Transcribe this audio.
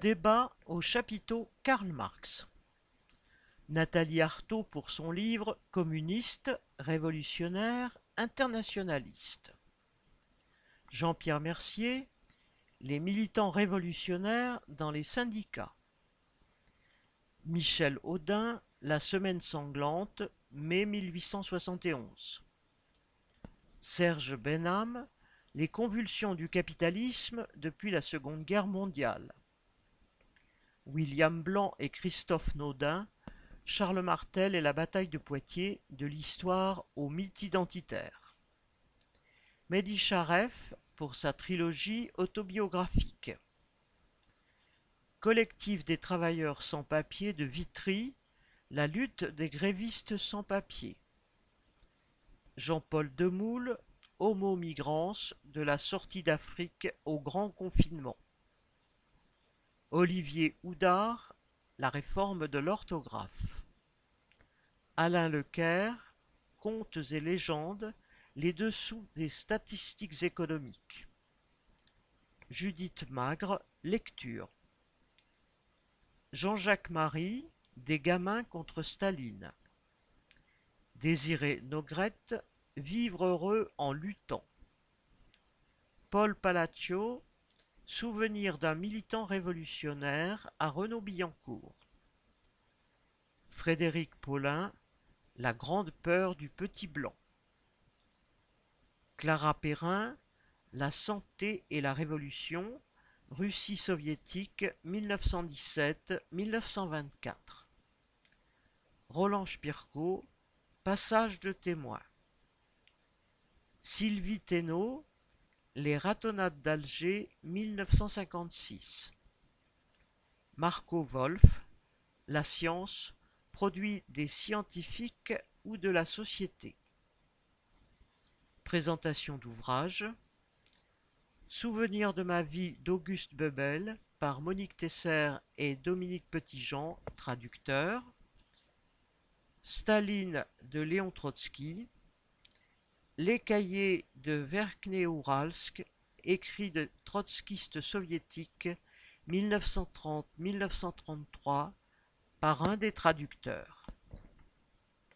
Débat au chapiteau Karl Marx. Nathalie Arthaud pour son livre Communiste, révolutionnaire, internationaliste. Jean-Pierre Mercier, Les militants révolutionnaires dans les syndicats. Michel Audin, La semaine sanglante, mai 1871. Serge Benham, Les convulsions du capitalisme depuis la Seconde Guerre mondiale. William Blanc et Christophe Naudin, Charles Martel et la bataille de Poitiers, de l'histoire au mythe identitaire. Mehdi pour sa trilogie autobiographique. Collectif des travailleurs sans papier de Vitry, la lutte des grévistes sans papier. Jean-Paul Demoule, Homo migrans, de la sortie d'Afrique au grand confinement. Olivier Houdard, La réforme de l'orthographe. Alain Lecaire, Contes et légendes, les dessous des statistiques économiques. Judith Magre, lecture. Jean-Jacques Marie, Des gamins contre Staline. Désiré Nogrette, Vivre heureux en luttant. Paul Palaccio, Souvenir d'un militant révolutionnaire à Renaud-Billancourt. Frédéric Paulin, La grande peur du petit blanc. Clara Perrin, La santé et la révolution, Russie soviétique 1917-1924. Roland Spirko, Passage de témoin. Sylvie Thénault, Les ratonnades d'Alger 1956. Marco Wolf, La science, produit des scientifiques ou de la société. Présentation d'ouvrage. Souvenir de ma vie d'Auguste Bebel par Monique Tesser et Dominique Petitjean, traducteurs. Staline de Léon Trotsky. Les cahiers de Verkhney-Ouralsk, écrits de trotskistes soviétiques 1930-1933 par un des traducteurs.